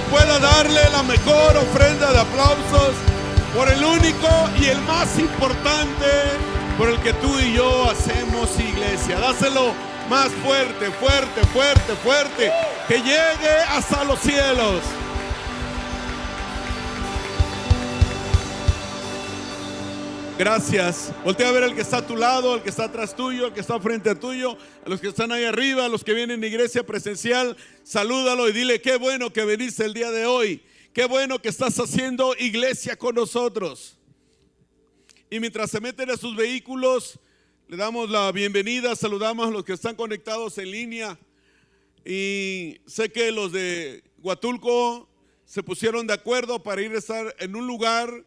que pueda darle la mejor ofrenda de aplausos por el único y el más importante por el que tú y yo hacemos iglesia? Dáselo más fuerte, fuerte, fuerte, fuerte, que llegue hasta los cielos. Gracias. Voltea a ver al que está a tu lado, al que está atrás tuyo, al que está frente a tuyo, a los que están ahí arriba, a los que vienen a iglesia presencial. Salúdalo y dile qué bueno que veniste el día de hoy. Qué bueno que estás haciendo iglesia con nosotros. Y mientras se meten a sus vehículos, le damos la bienvenida, saludamos a los que están conectados en línea. Y sé que los de Huatulco se pusieron de acuerdo para ir a estar en un lugar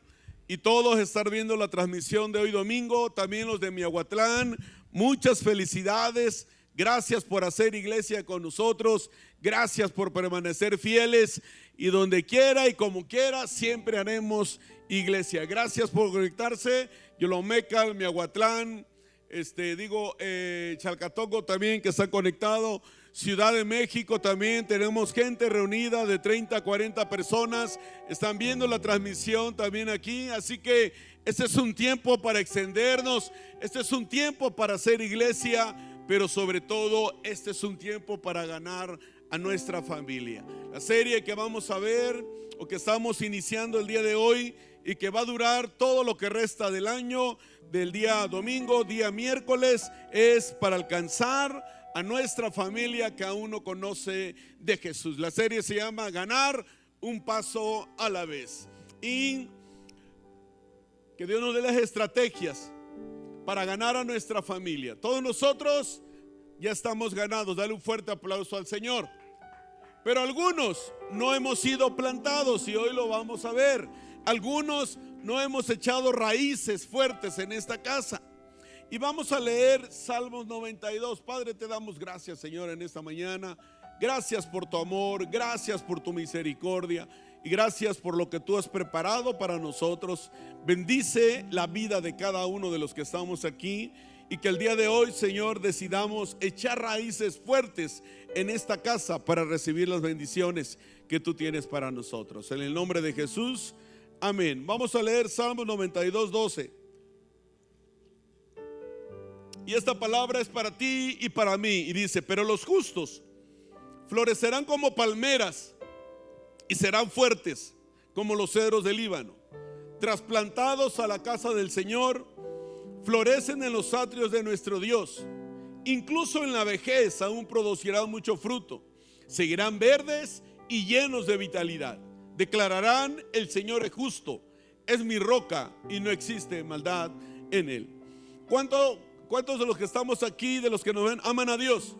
y todos estar viendo la transmisión de hoy domingo, también los de Miahuatlán. Muchas felicidades. Gracias por hacer iglesia con nosotros. Gracias por permanecer fieles. Y donde quiera y como quiera, siempre haremos iglesia. Gracias por conectarse. Yolomecal, Miahuatlán, este, digo, eh, Chalcatongo también que está conectado. Ciudad de México también tenemos gente reunida de 30 a 40 personas. Están viendo la transmisión también aquí. Así que este es un tiempo para extendernos. Este es un tiempo para hacer iglesia. Pero sobre todo, este es un tiempo para ganar a nuestra familia. La serie que vamos a ver o que estamos iniciando el día de hoy y que va a durar todo lo que resta del año, del día domingo, día miércoles, es para alcanzar a nuestra familia que aún no conoce de Jesús. La serie se llama Ganar un paso a la vez. Y que Dios nos dé las estrategias para ganar a nuestra familia. Todos nosotros ya estamos ganados. Dale un fuerte aplauso al Señor. Pero algunos no hemos sido plantados y hoy lo vamos a ver. Algunos no hemos echado raíces fuertes en esta casa. Y vamos a leer Salmos 92. Padre, te damos gracias, Señor, en esta mañana. Gracias por tu amor, gracias por tu misericordia y gracias por lo que tú has preparado para nosotros. Bendice la vida de cada uno de los que estamos aquí y que el día de hoy, Señor, decidamos echar raíces fuertes en esta casa para recibir las bendiciones que tú tienes para nosotros. En el nombre de Jesús, amén. Vamos a leer Salmos 92, 12. Y esta palabra es para ti y para mí. Y dice, pero los justos florecerán como palmeras y serán fuertes como los cedros del Líbano. Trasplantados a la casa del Señor, florecen en los atrios de nuestro Dios. Incluso en la vejez aún producirán mucho fruto. Seguirán verdes y llenos de vitalidad. Declararán, el Señor es justo, es mi roca y no existe maldad en él. ¿Cuánto ¿Cuántos de los que estamos aquí, de los que nos ven, aman a Dios?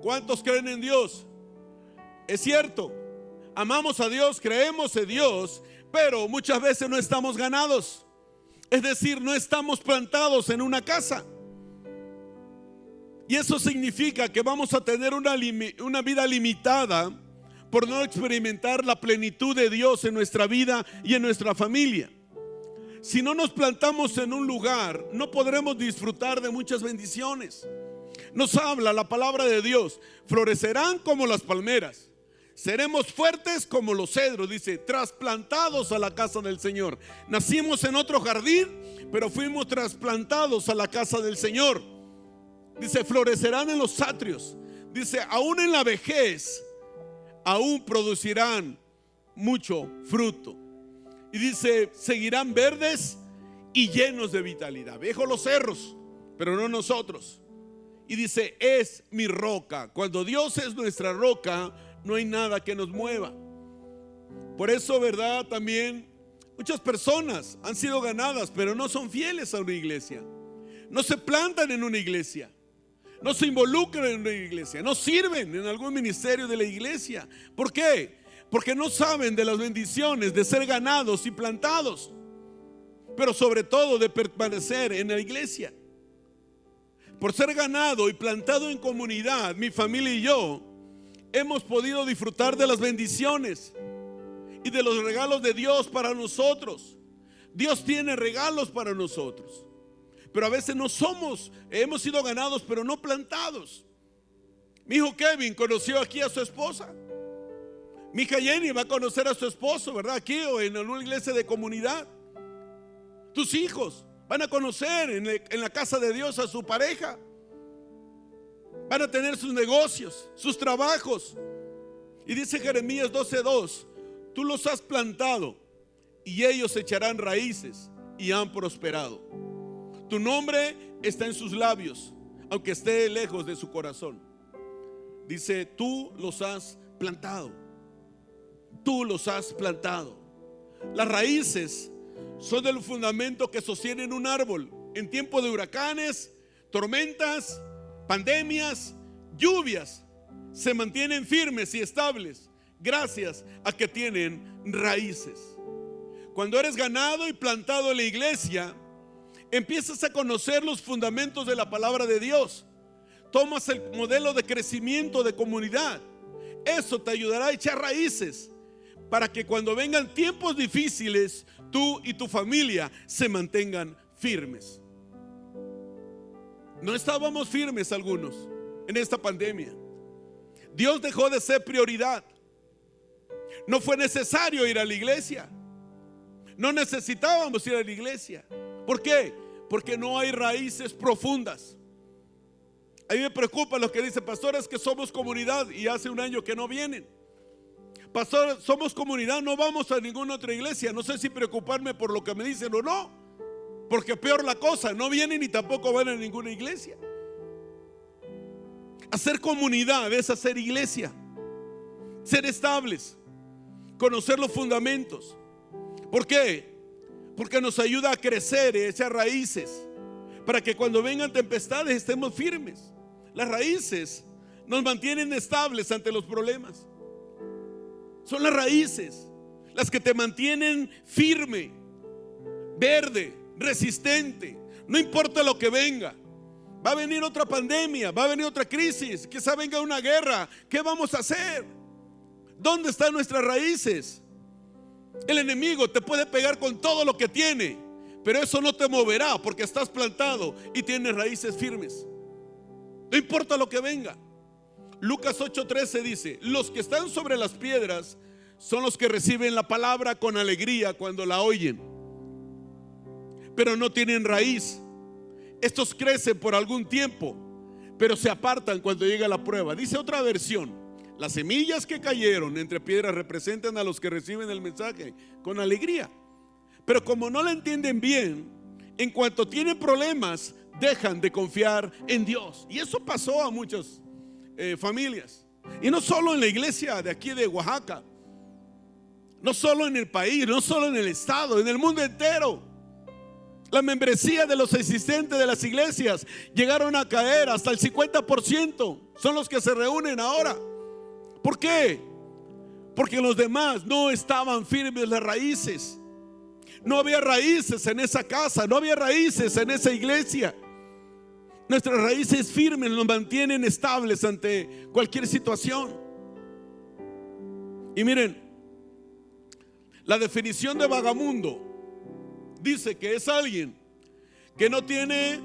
¿Cuántos creen en Dios? Es cierto, amamos a Dios, creemos en Dios, pero muchas veces no estamos ganados. Es decir, no estamos plantados en una casa. Y eso significa que vamos a tener una, una, vida limitada por no experimentar la plenitud de Dios en nuestra vida y en nuestra familia. Si no nos plantamos en un lugar, no podremos disfrutar de muchas bendiciones. Nos habla la palabra de Dios. Florecerán como las palmeras. Seremos fuertes como los cedros, dice, trasplantados a la casa del Señor. Nacimos en otro jardín, pero fuimos trasplantados a la casa del Señor. Dice, florecerán en los atrios. Dice, aún en la vejez, aún producirán mucho fruto. Y dice, seguirán verdes y llenos de vitalidad. Viejo los cerros, pero no nosotros. Y dice, es mi roca. Cuando Dios es nuestra roca, no hay nada que nos mueva. Por eso, ¿verdad? También muchas personas han sido ganadas, pero no son fieles a una iglesia. No se plantan en una iglesia. No se involucran en una iglesia. No sirven en algún ministerio de la iglesia. ¿Por qué? Porque no saben de las bendiciones de ser ganados y plantados, pero sobre todo de permanecer en la iglesia. Por ser ganado y plantado en comunidad, mi familia y yo hemos podido disfrutar de las bendiciones y de los regalos de Dios para nosotros. Dios tiene regalos para nosotros. Pero a veces no somos, hemos sido ganados, pero no plantados. Mi hijo Kevin conoció aquí a su esposa. Mi hija Jenny va a conocer a su esposo, ¿verdad? Aquí o en una iglesia de comunidad. Tus hijos van a conocer en la casa de Dios a su pareja. Van a tener sus negocios, sus trabajos. Y dice Jeremías 12:2, tú los has plantado y ellos echarán raíces y han prosperado. Tu nombre está en sus labios, aunque esté lejos de su corazón. Dice, tú los has plantado. Tú los has plantado. Las raíces son el fundamento que sostienen un árbol en tiempo de huracanes, tormentas, pandemias, lluvias. Se mantienen firmes y estables gracias a que tienen raíces. Cuando eres ganado y plantado en la iglesia, empiezas a conocer los fundamentos de la palabra de Dios. Tomas el modelo de crecimiento de comunidad. Eso te ayudará a echar raíces para que cuando vengan tiempos difíciles, tú y tu familia se mantengan firmes. No estábamos firmes algunos en esta pandemia. Dios dejó de ser prioridad. No fue necesario ir a la iglesia. No necesitábamos ir a la iglesia. ¿Por qué? Porque no hay raíces profundas. A mí me preocupa lo que dice pastores que somos comunidad y hace un año que no vienen. Pastor, somos comunidad, no vamos a ninguna otra iglesia. No sé si preocuparme por lo que me dicen o no. Porque peor la cosa, no vienen y tampoco van a ninguna iglesia. Hacer comunidad es hacer iglesia. Ser estables. Conocer los fundamentos. ¿Por qué? Porque nos ayuda a crecer y echar raíces. Para que cuando vengan tempestades estemos firmes. Las raíces nos mantienen estables ante los problemas. Son las raíces las que te mantienen firme, verde, resistente. No importa lo que venga. Va a venir otra pandemia, va a venir otra crisis, quizá venga una guerra. ¿Qué vamos a hacer? ¿Dónde están nuestras raíces? El enemigo te puede pegar con todo lo que tiene, pero eso no te moverá porque estás plantado y tienes raíces firmes. No importa lo que venga. Lucas 8:13 dice, los que están sobre las piedras son los que reciben la palabra con alegría cuando la oyen, pero no tienen raíz. Estos crecen por algún tiempo, pero se apartan cuando llega la prueba. Dice otra versión, las semillas que cayeron entre piedras representan a los que reciben el mensaje con alegría. Pero como no la entienden bien, en cuanto tienen problemas, dejan de confiar en Dios. Y eso pasó a muchas eh, familias. Y no solo en la iglesia de aquí de Oaxaca, no solo en el país, no solo en el estado, en el mundo entero. La membresía de los existentes de las iglesias llegaron a caer hasta el 50%. Son los que se reúnen ahora. ¿Por qué? Porque los demás no estaban firmes las raíces. No había raíces en esa casa, no había raíces en esa iglesia. Nuestras raíces firmes nos mantienen estables ante cualquier situación. Y miren, la definición de vagamundo dice que es alguien que no tiene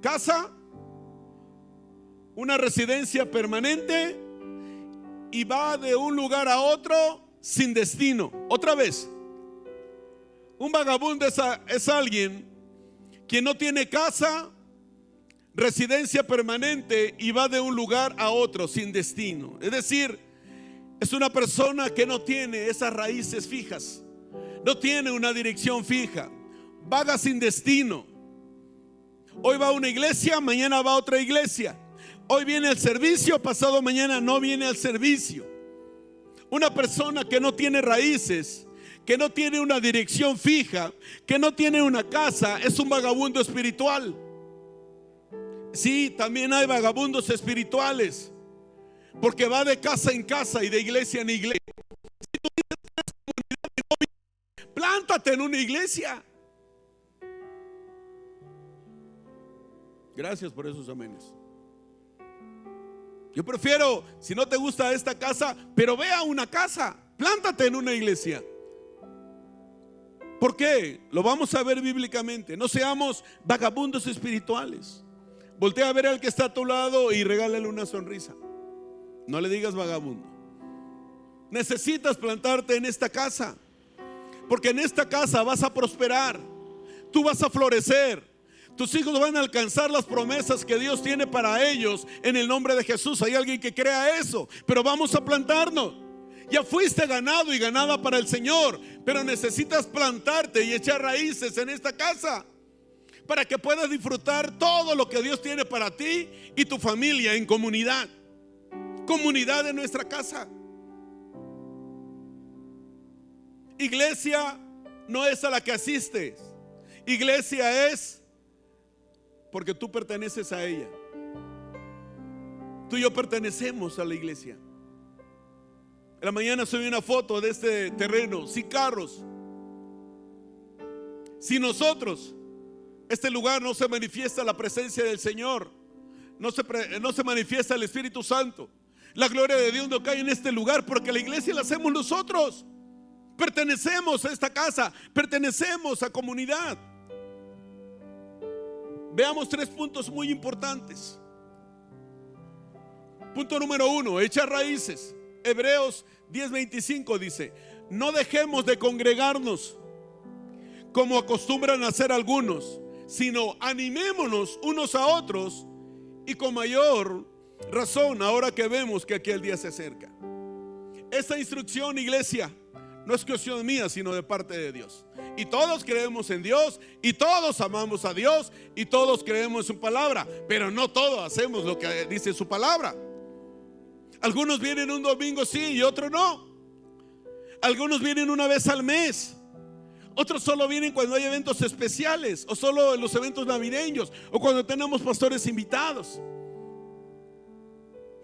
casa, una residencia permanente y va de un lugar a otro sin destino. Otra vez, un vagabundo es, es alguien que no tiene casa, residencia permanente y va de un lugar a otro sin destino. Es decir, es una persona que no tiene esas raíces fijas, no tiene una dirección fija, vaga sin destino. Hoy va a una iglesia, mañana va a otra iglesia. Hoy viene el servicio, pasado mañana no viene al servicio. Una persona que no tiene raíces, que no tiene una dirección fija, que no tiene una casa, es un vagabundo espiritual. Sí, también hay vagabundos espirituales, porque va de casa en casa y de iglesia en iglesia. Si tú comunidad, plántate en una iglesia. Gracias por esos amenes. Yo prefiero, si no te gusta esta casa, pero ve a una casa, plántate en una iglesia. ¿Por qué? Lo vamos a ver bíblicamente. No seamos vagabundos espirituales. Voltea a ver al que está a tu lado y regálale una sonrisa. No le digas vagabundo. Necesitas plantarte en esta casa. Porque en esta casa vas a prosperar. Tú vas a florecer. Tus hijos van a alcanzar las promesas que Dios tiene para ellos en el nombre de Jesús. Hay alguien que crea eso. Pero vamos a plantarnos. Ya fuiste ganado y ganada para el Señor. Pero necesitas plantarte y echar raíces en esta casa para que puedas disfrutar todo lo que Dios tiene para ti y tu familia en comunidad. Comunidad de nuestra casa. Iglesia no es a la que asistes. Iglesia es porque tú perteneces a ella. Tú y yo pertenecemos a la iglesia. En la mañana subí una foto de este terreno, sin carros. Si nosotros este lugar no se manifiesta la presencia del Señor. No se, no se manifiesta el Espíritu Santo. La gloria de Dios no cae en este lugar porque la iglesia la hacemos nosotros. Pertenecemos a esta casa, pertenecemos a comunidad. Veamos tres puntos muy importantes. Punto número uno, echar raíces. Hebreos 10:25 dice, no dejemos de congregarnos como acostumbran a hacer algunos sino animémonos unos a otros y con mayor razón ahora que vemos que aquí el día se acerca. Esta instrucción, iglesia, no es cuestión mía, sino de parte de Dios. Y todos creemos en Dios, y todos amamos a Dios, y todos creemos en su palabra, pero no todos hacemos lo que dice su palabra. Algunos vienen un domingo sí y otros no. Algunos vienen una vez al mes. Otros solo vienen cuando hay eventos especiales o solo en los eventos navideños o cuando tenemos pastores invitados.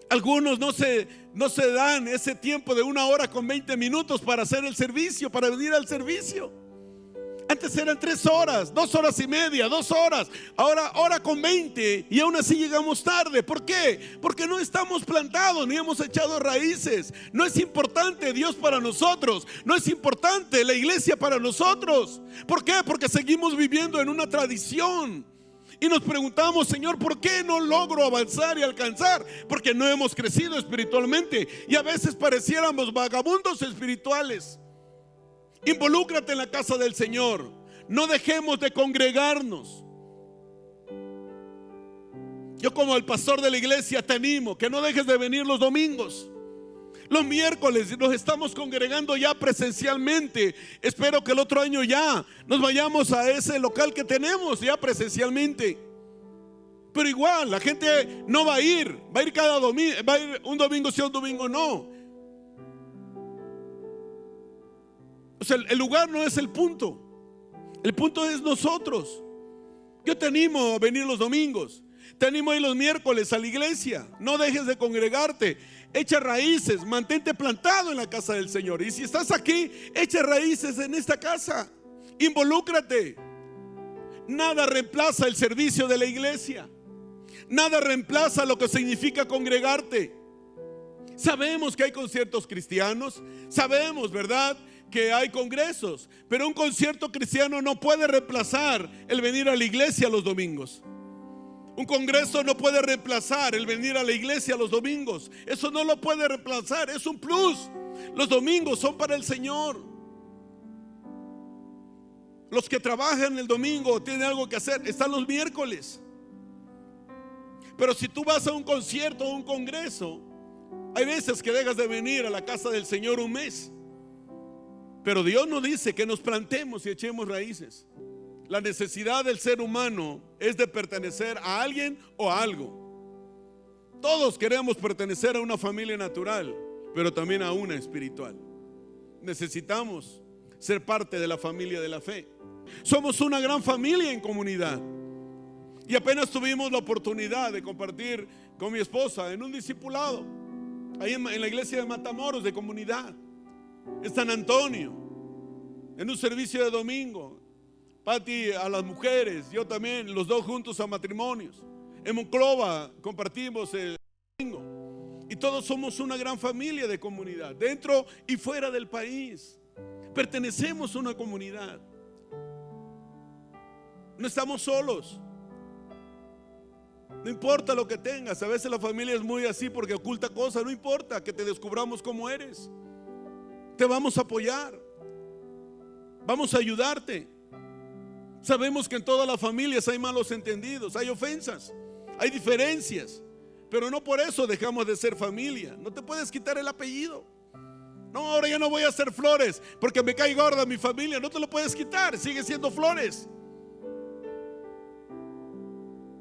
Algunos no se, no se dan ese tiempo de una hora con 20 minutos para hacer el servicio, para venir al servicio. Antes eran tres horas, dos horas y media, dos horas. Ahora hora con veinte y aún así llegamos tarde. ¿Por qué? Porque no estamos plantados ni hemos echado raíces. No es importante Dios para nosotros. No es importante la iglesia para nosotros. ¿Por qué? Porque seguimos viviendo en una tradición. Y nos preguntamos, Señor, ¿por qué no logro avanzar y alcanzar? Porque no hemos crecido espiritualmente y a veces pareciéramos vagabundos espirituales. Involúcrate en la casa del Señor. No dejemos de congregarnos. Yo como el pastor de la iglesia te animo que no dejes de venir los domingos. Los miércoles nos estamos congregando ya presencialmente. Espero que el otro año ya nos vayamos a ese local que tenemos ya presencialmente. Pero igual, la gente no va a ir, va a ir cada domingo, va a ir un domingo sí, un domingo no. O sea, el lugar no es el punto. El punto es nosotros. Yo te animo a venir los domingos. Te animo a ir los miércoles a la iglesia. No dejes de congregarte. Echa raíces. Mantente plantado en la casa del Señor. Y si estás aquí, echa raíces en esta casa. Involúcrate. Nada reemplaza el servicio de la iglesia. Nada reemplaza lo que significa congregarte. Sabemos que hay conciertos cristianos. Sabemos, ¿verdad? Que hay congresos, pero un concierto cristiano no puede reemplazar el venir a la iglesia los domingos. Un congreso no puede reemplazar el venir a la iglesia los domingos. Eso no lo puede reemplazar, es un plus. Los domingos son para el Señor. Los que trabajan el domingo tienen algo que hacer, están los miércoles. Pero si tú vas a un concierto o un congreso, hay veces que dejas de venir a la casa del Señor un mes. Pero Dios nos dice que nos plantemos y echemos raíces. La necesidad del ser humano es de pertenecer a alguien o a algo. Todos queremos pertenecer a una familia natural, pero también a una espiritual. Necesitamos ser parte de la familia de la fe. Somos una gran familia en comunidad. Y apenas tuvimos la oportunidad de compartir con mi esposa en un discipulado, ahí en, la iglesia de Matamoros de comunidad en San Antonio, en un servicio de domingo. Pati a las mujeres, yo también, los dos juntos a matrimonios. En Monclova compartimos el domingo. Y todos somos una gran familia de comunidad, dentro y fuera del país. Pertenecemos a una comunidad. No estamos solos. No importa lo que tengas. A veces la familia es muy así porque oculta cosas. No importa que te descubramos cómo eres. Te vamos a apoyar. Vamos a ayudarte. Sabemos que en todas las familias hay malos entendidos, hay ofensas, hay diferencias. Pero no por eso dejamos de ser familia. No te puedes quitar el apellido. No, ahora ya no voy a hacer flores porque me cae gorda mi familia. No te lo puedes quitar. Sigue siendo flores.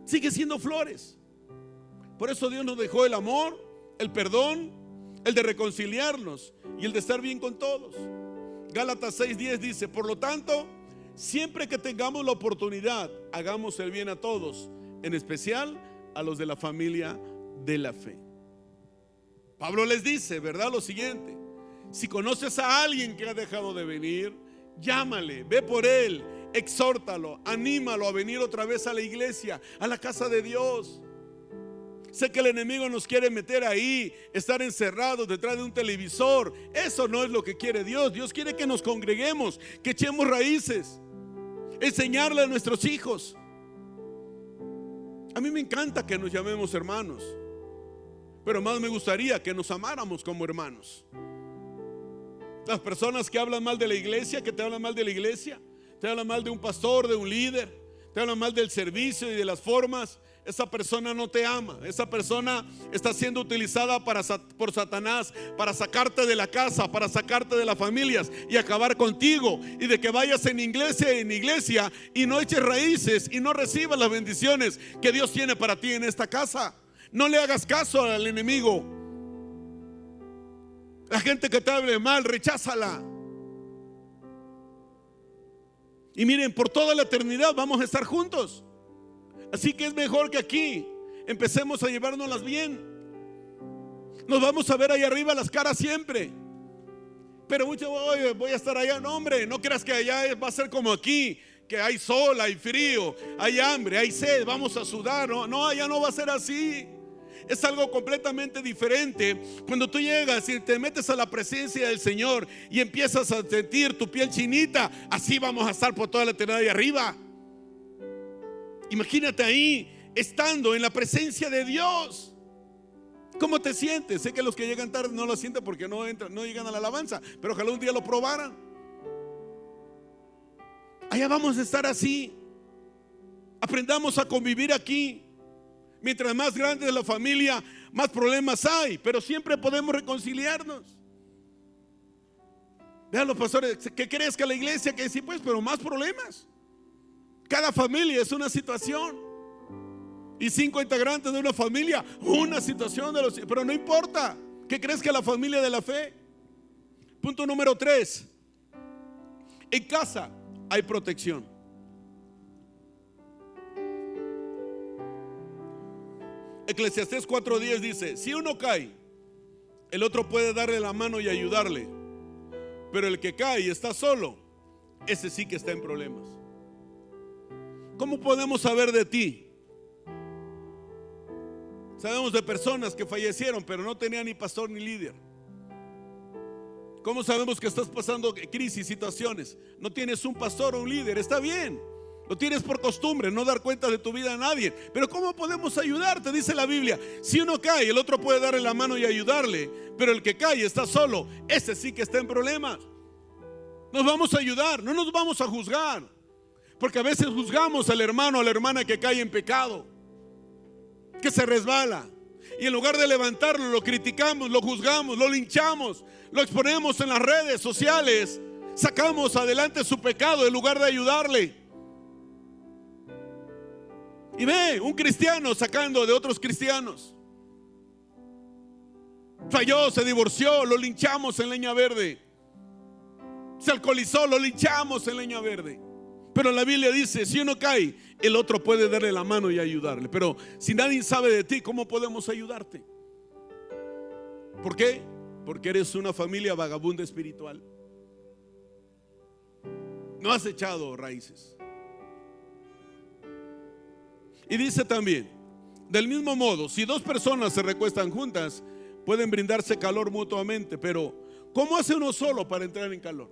Sigue siendo flores. Por eso Dios nos dejó el amor, el perdón, el de reconciliarnos y el de estar bien con todos. Gálatas 6:10 dice, por lo tanto, siempre que tengamos la oportunidad, hagamos el bien a todos, en especial a los de la familia de la fe. Pablo les dice, ¿verdad? Lo siguiente, si conoces a alguien que ha dejado de venir, llámale, ve por él, exhórtalo, anímalo a venir otra vez a la iglesia, a la casa de Dios. Sé que el enemigo nos quiere meter ahí, estar encerrados detrás de un televisor. Eso no es lo que quiere Dios. Dios quiere que nos congreguemos, que echemos raíces, enseñarle a nuestros hijos. A mí me encanta que nos llamemos hermanos, pero más me gustaría que nos amáramos como hermanos. Las personas que hablan mal de la iglesia, que te hablan mal de la iglesia, te hablan mal de un pastor, de un líder, te hablan mal del servicio y de las formas, esa persona no te ama. Esa persona está siendo utilizada para, por Satanás para sacarte de la casa, para sacarte de las familias y acabar contigo. Y de que vayas en iglesia en iglesia y no eches raíces y no recibas las bendiciones que Dios tiene para ti en esta casa. No le hagas caso al enemigo. La gente que te hable mal, recházala. Y miren, por toda la eternidad vamos a estar juntos. Así que es mejor que aquí empecemos a llevárnoslas bien. Nos vamos a ver ahí arriba las caras siempre. Pero mucho, voy a estar allá. No, hombre, no creas que allá va a ser como aquí, que hay sol, hay frío, hay hambre, hay sed, vamos a sudar. No, no, allá no va a ser así. Es algo completamente diferente. Cuando tú llegas y te metes a la presencia del Señor y empiezas a sentir tu piel chinita, así vamos a estar por toda la eternidad de arriba. Imagínate ahí, estando en la presencia de Dios. ¿Cómo te sientes? Sé que los que llegan tarde no lo sienten porque no entran, no llegan a la alabanza, pero ojalá un día lo probaran. Allá vamos a estar así. Aprendamos a convivir aquí. Mientras más grande es la familia, más problemas hay, pero siempre podemos reconciliarnos. Vean los pastores, ¿qué crees que la iglesia? Que sí, pues, pero más problemas. Cada familia es una situación. Y cinco integrantes de una familia, una situación de los... Pero no importa. ¿Qué crees que la familia de la fe? Punto número tres. En casa hay protección. Eclesiastés 4:10 dice, si uno cae, el otro puede darle la mano y ayudarle. Pero el que cae y está solo, ese sí que está en problemas. ¿Cómo podemos saber de ti? Sabemos de personas que fallecieron, pero no tenían ni pastor ni líder. ¿Cómo sabemos que estás pasando crisis, situaciones? No tienes un pastor o un líder, está bien. Lo tienes por costumbre, no dar cuenta de tu vida a nadie. Pero ¿cómo podemos ayudarte? Dice la Biblia. Si uno cae, el otro puede darle la mano y ayudarle. Pero el que cae está solo. Ese sí que está en problemas. Nos vamos a ayudar, no nos vamos a juzgar. Porque a veces juzgamos al hermano o a la hermana que cae en pecado, que se resbala. Y en lugar de levantarlo, lo criticamos, lo juzgamos, lo linchamos, lo exponemos en las redes sociales. Sacamos adelante su pecado en lugar de ayudarle. Y ve, un cristiano sacando de otros cristianos. Falló, se divorció, lo linchamos en leña verde. Se alcoholizó, lo linchamos en leña verde. Pero la Biblia dice, si uno cae, el otro puede darle la mano y ayudarle. Pero si nadie sabe de ti, ¿cómo podemos ayudarte? ¿Por qué? Porque eres una familia vagabunda espiritual. No has echado raíces. Y dice también, del mismo modo, si dos personas se recuestan juntas, pueden brindarse calor mutuamente, pero ¿cómo hace uno solo para entrar en calor?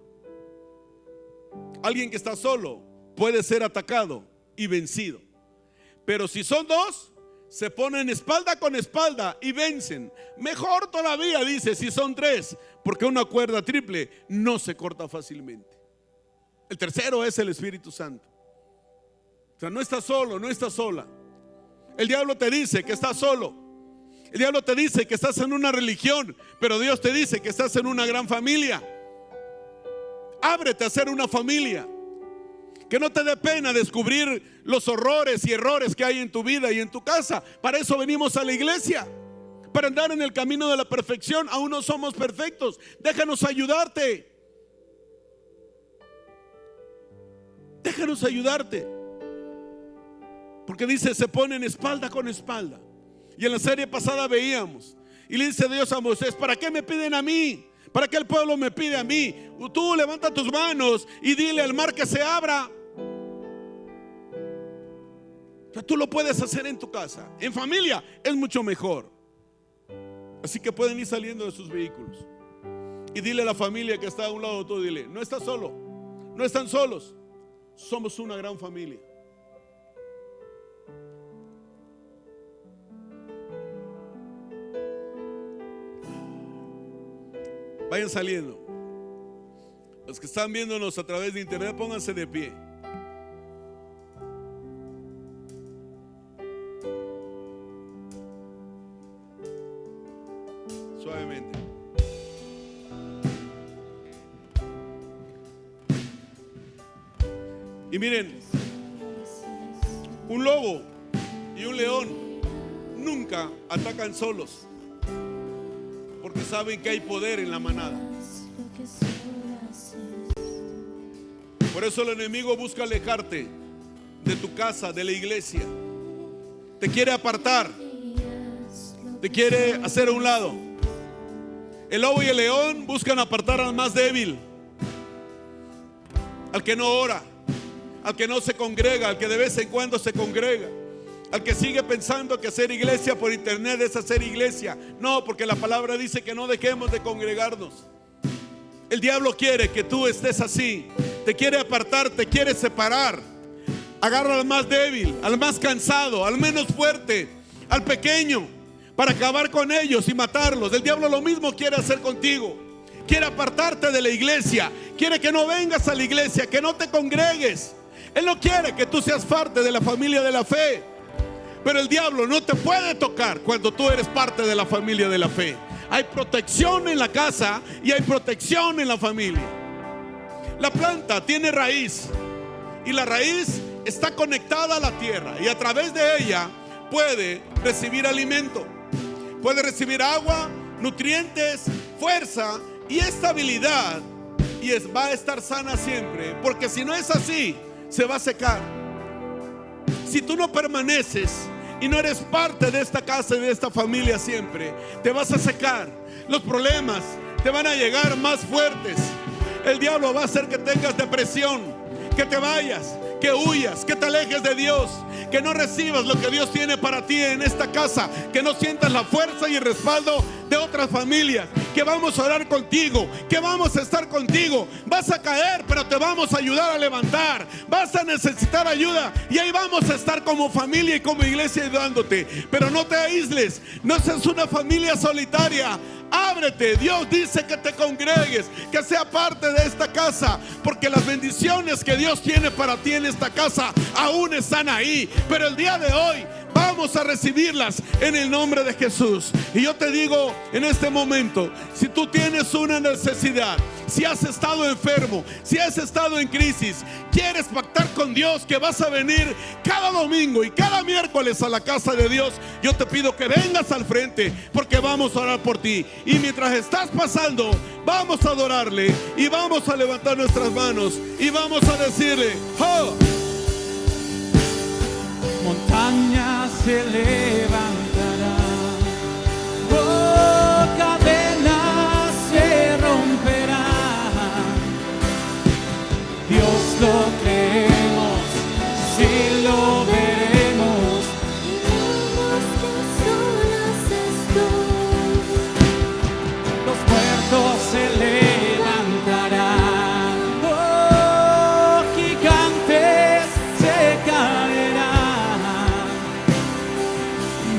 Alguien que está solo puede ser atacado y vencido. Pero si son dos, se ponen espalda con espalda y vencen. Mejor todavía, dice, si son tres, porque una cuerda triple no se corta fácilmente. El tercero es el Espíritu Santo. O sea, no estás solo, no estás sola. El diablo te dice que estás solo. El diablo te dice que estás en una religión, pero Dios te dice que estás en una gran familia. Ábrete a ser una familia. Que no te dé pena descubrir los horrores y errores que hay en tu vida y en tu casa. Para eso venimos a la iglesia. Para andar en el camino de la perfección. Aún no somos perfectos. Déjanos ayudarte. Déjanos ayudarte. Porque dice, se ponen espalda con espalda. Y en la serie pasada veíamos. Y le dice Dios a Moisés, ¿para qué me piden a mí? ¿Para qué el pueblo me pide a mí? Tú levanta tus manos y dile al mar que se abra. Tú lo puedes hacer en tu casa. En familia es mucho mejor. Así que pueden ir saliendo de sus vehículos. Y dile a la familia que está a un lado de todo, dile, no estás solo, no están solos, somos una gran familia. Vayan saliendo. Los que están viéndonos a través de internet, pónganse de pie. Miren, un lobo y un león nunca atacan solos porque saben que hay poder en la manada. Por eso el enemigo busca alejarte de tu casa, de la iglesia. Te quiere apartar. Te quiere hacer a un lado. El lobo y el león buscan apartar al más débil. Al que no ora. Al que no se congrega. Al que de vez en cuando se congrega. Al que sigue pensando que hacer iglesia por internet es hacer iglesia. No, porque la palabra dice que no dejemos de congregarnos. El diablo quiere que tú estés así. Te quiere apartar, te quiere separar. Agarra al más débil, al más cansado, al menos fuerte, al pequeño, para acabar con ellos y matarlos. El diablo lo mismo quiere hacer contigo. Quiere apartarte de la iglesia. Quiere que no vengas a la iglesia, que no te congregues. Él no quiere que tú seas parte de la familia de la fe. Pero el diablo no te puede tocar cuando tú eres parte de la familia de la fe. Hay protección en la casa y hay protección en la familia. La planta tiene raíz y la raíz está conectada a la tierra y a través de ella puede recibir alimento. Puede recibir agua, nutrientes, fuerza y estabilidad y va a estar sana siempre. Porque si no es así, se va a secar. Si tú no permaneces y no eres parte de esta casa y de esta familia siempre, te vas a secar. Los problemas te van a llegar más fuertes. El diablo va a hacer que tengas depresión, que te vayas, que huyas, que te alejes de Dios, que no recibas lo que Dios tiene para ti en esta casa, que no sientas la fuerza y el respaldo de otras familias, que vamos a orar contigo, que vamos a estar contigo. Vas a caer, pero te vamos a ayudar a levantar. Vas a necesitar ayuda y ahí vamos a estar como familia y como iglesia ayudándote. Pero no te aísles, no seas una familia solitaria. Ábrete, Dios dice que te congregues, que sea parte de esta casa, porque las bendiciones que Dios tiene para ti en esta casa aún están ahí. Pero el día de hoy vamos a recibirlas en el nombre de Jesús. Y yo te digo en este momento, si tú tienes una necesidad, si has estado enfermo, si has estado en crisis, quieres pactar con Dios que vas a venir cada domingo y cada miércoles a la casa de Dios, yo te pido que vengas al frente porque vamos a orar por ti. Y mientras estás pasando, vamos a adorarle y vamos a levantar nuestras manos y vamos a decirle, oh, montaña se levantará.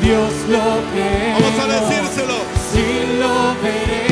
Dios lo que. Vamos a decírselo. Si lo veré.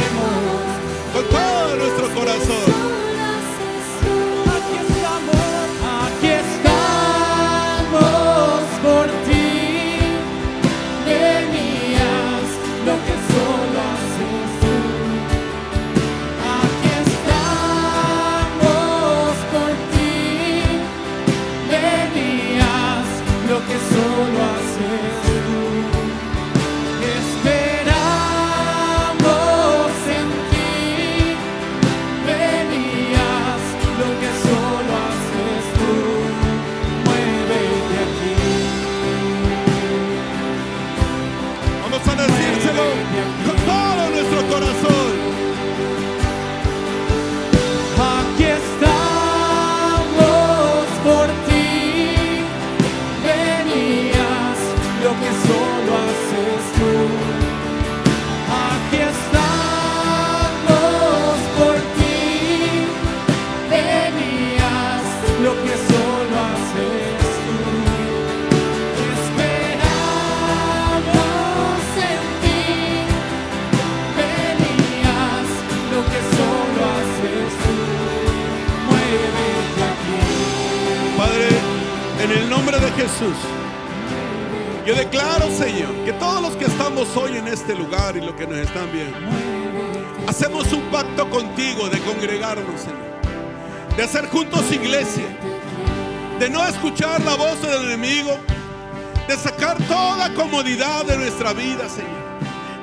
Vida, Señor.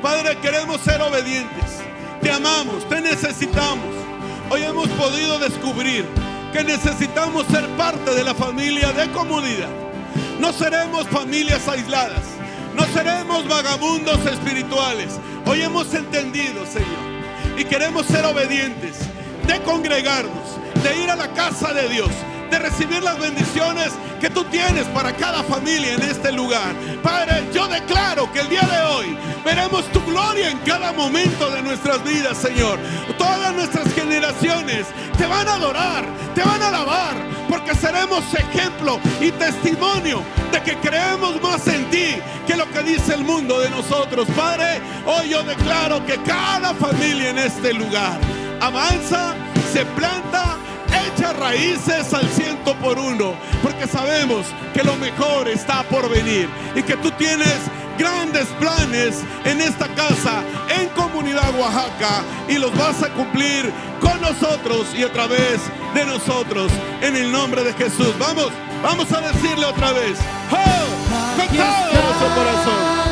Padre, queremos ser obedientes. Te amamos, te necesitamos. Hoy hemos podido descubrir que necesitamos ser parte de la familia de comunidad. No seremos familias aisladas, no seremos vagabundos espirituales. Hoy hemos entendido, Señor, y queremos ser obedientes, de congregarnos, de ir a la casa de Dios, de recibir las bendiciones que tú tienes para cada familia en este lugar. Padre, yo declaro que el día de hoy veremos tu gloria en cada momento de nuestras vidas, Señor. Todas nuestras generaciones te van a adorar, te van a alabar, porque seremos ejemplo y testimonio de que creemos más en ti que lo que dice el mundo de nosotros. Padre, hoy yo declaro que cada familia en este lugar avanza, se planta echa raíces al ciento por uno, porque sabemos que lo mejor está por venir y que tú tienes grandes planes en esta casa, en comunidad Oaxaca, y los vas a cumplir con nosotros y a través de nosotros, en el nombre de Jesús. Vamos, vamos a decirle otra vez, ¡Oh! con nuestro corazón.